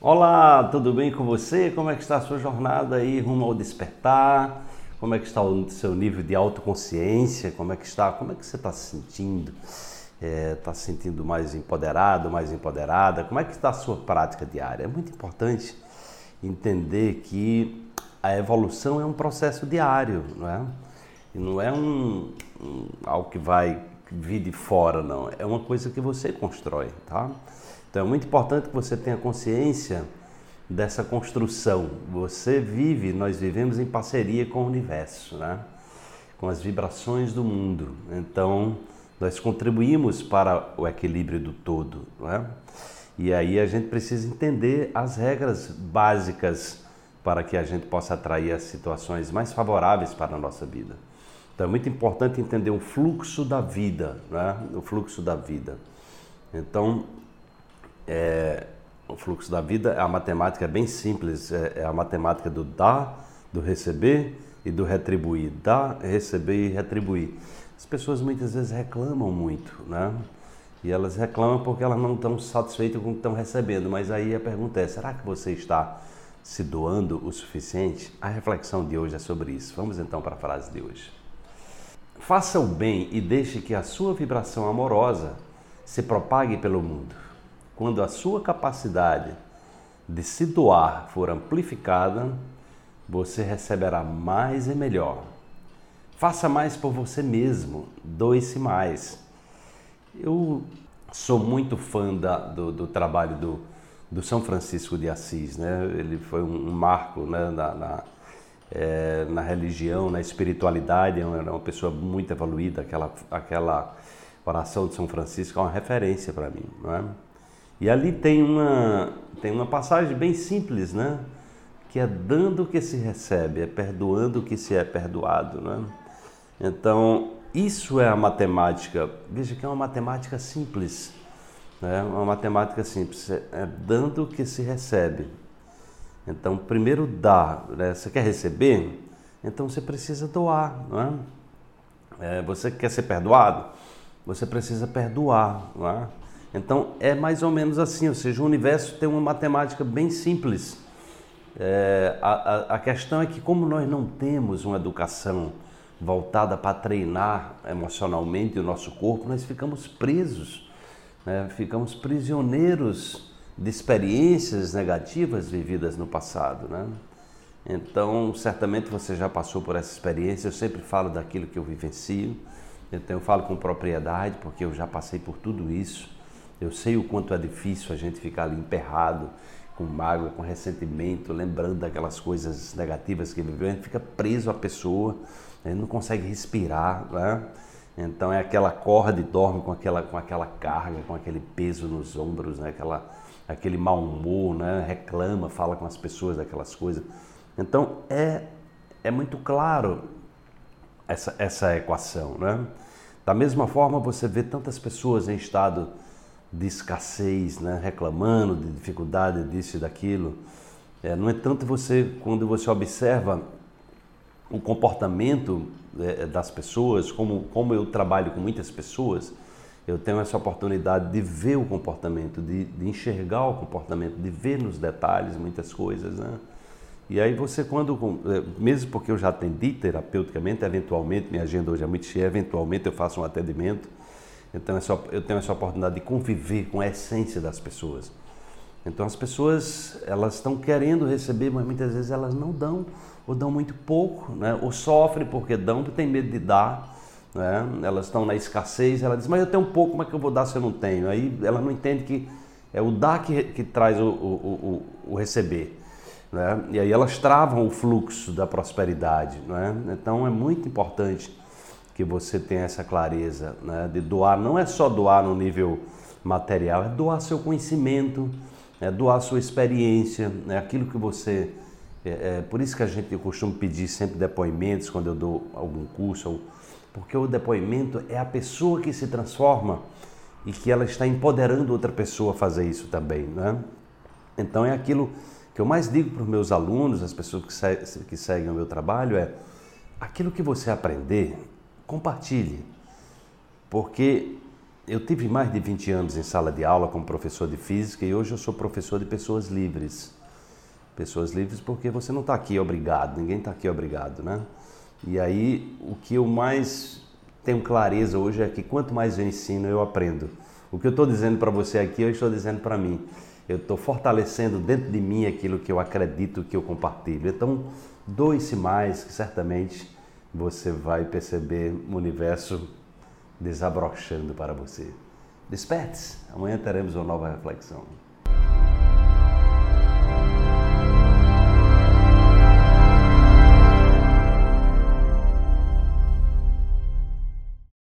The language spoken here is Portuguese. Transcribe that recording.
Olá, tudo bem com você? Como é que está a sua jornada aí rumo ao despertar? Como é que está o seu nível de autoconsciência? Como é que está? Como é que você está se sentindo? Está é, tá se sentindo mais empoderado, mais empoderada? Como é que está a sua prática diária? É muito importante entender que a evolução é um processo diário, não é? E não é um, um algo que vai vir de fora, não. É uma coisa que você constrói, tá? Então é muito importante que você tenha consciência dessa construção. Você vive, nós vivemos em parceria com o universo, né? com as vibrações do mundo. Então nós contribuímos para o equilíbrio do todo. Né? E aí a gente precisa entender as regras básicas para que a gente possa atrair as situações mais favoráveis para a nossa vida. Então é muito importante entender o fluxo da vida, né? o fluxo da vida. Então é, o fluxo da vida, a matemática é bem simples, é, é a matemática do dar, do receber e do retribuir. Dar, receber e retribuir. As pessoas muitas vezes reclamam muito, né? E elas reclamam porque elas não estão satisfeitas com o que estão recebendo. Mas aí a pergunta é: será que você está se doando o suficiente? A reflexão de hoje é sobre isso. Vamos então para a frase de hoje. Faça o bem e deixe que a sua vibração amorosa se propague pelo mundo. Quando a sua capacidade de se doar for amplificada, você receberá mais e melhor. Faça mais por você mesmo, doe-se mais. Eu sou muito fã da, do, do, trabalho do, do, São Francisco de Assis, né? Ele foi um, marco né? na, na, é, na, religião, na espiritualidade, era uma pessoa muito evoluída. Aquela, aquela oração de São Francisco é uma referência para mim, não é? E ali tem uma, tem uma passagem bem simples, né? Que é dando o que se recebe, é perdoando o que se é perdoado, né? Então, isso é a matemática. Veja que é uma matemática simples, né? Uma matemática simples, é dando o que se recebe. Então, primeiro dá, né? Você quer receber? Então você precisa doar, não é? é você quer ser perdoado? Você precisa perdoar, não é? Então é mais ou menos assim, ou seja, o universo tem uma matemática bem simples. É, a, a, questão é que, como nós não temos uma educação voltada para treinar emocionalmente o nosso corpo, nós ficamos presos, né? ficamos prisioneiros de experiências negativas vividas no passado. Né? Então, certamente você já passou por essa experiência, eu sempre falo daquilo que eu vivencio, então eu falo com propriedade, porque eu já passei por tudo isso. Eu sei o quanto é difícil a gente ficar ali emperrado, com mágoa, com ressentimento, lembrando daquelas coisas negativas que viveu. A gente fica preso à pessoa, a gente não consegue respirar, né? Então é aquela corda e dorme com aquela, com aquela carga, com aquele peso nos ombros, né? aquela, aquele mau humor, né? reclama, fala com as pessoas daquelas coisas. Então é, é muito claro essa, essa equação. Né? Da mesma forma, você vê tantas pessoas em estado de escassez, né? reclamando de dificuldade disso e daquilo. É, no entanto, você, quando você observa o comportamento é, das pessoas, como, como eu trabalho com muitas pessoas, eu tenho essa oportunidade de ver o comportamento, de, de enxergar o comportamento, de ver nos detalhes muitas coisas, né? E aí você quando, é, mesmo porque eu já atendi terapeuticamente, eventualmente, minha agenda hoje é muito cheia, eventualmente eu faço um atendimento, então é eu tenho essa oportunidade de conviver com a essência das pessoas. Então as pessoas elas estão querendo receber, mas muitas vezes elas não dão ou dão muito pouco, né? ou sofrem porque dão porque tem medo de dar. Né? Elas estão na escassez, ela diz, mas eu tenho pouco, como é que eu vou dar se eu não tenho? Aí ela não entende que é o dar que, que traz o, o, o, o receber. Né? E aí elas travam o fluxo da prosperidade. Né? Então é muito importante que você tenha essa clareza né, de doar. Não é só doar no nível material, é doar seu conhecimento, é doar sua experiência, é aquilo que você. É, é, por isso que a gente eu costumo pedir sempre depoimentos quando eu dou algum curso, porque o depoimento é a pessoa que se transforma e que ela está empoderando outra pessoa a fazer isso também. Né? Então é aquilo que eu mais digo para os meus alunos, as pessoas que, se, que seguem o meu trabalho, é aquilo que você aprender, compartilhe, porque eu tive mais de 20 anos em sala de aula como professor de física e hoje eu sou professor de pessoas livres. Pessoas livres porque você não está aqui obrigado, ninguém está aqui obrigado, né? E aí o que eu mais tenho clareza hoje é que quanto mais eu ensino, eu aprendo. O que eu estou dizendo para você aqui, eu estou dizendo para mim. Eu estou fortalecendo dentro de mim aquilo que eu acredito que eu compartilho. Então, doe-se mais, que certamente você vai perceber o universo desabrochando para você. Desperte-se, amanhã teremos uma nova reflexão.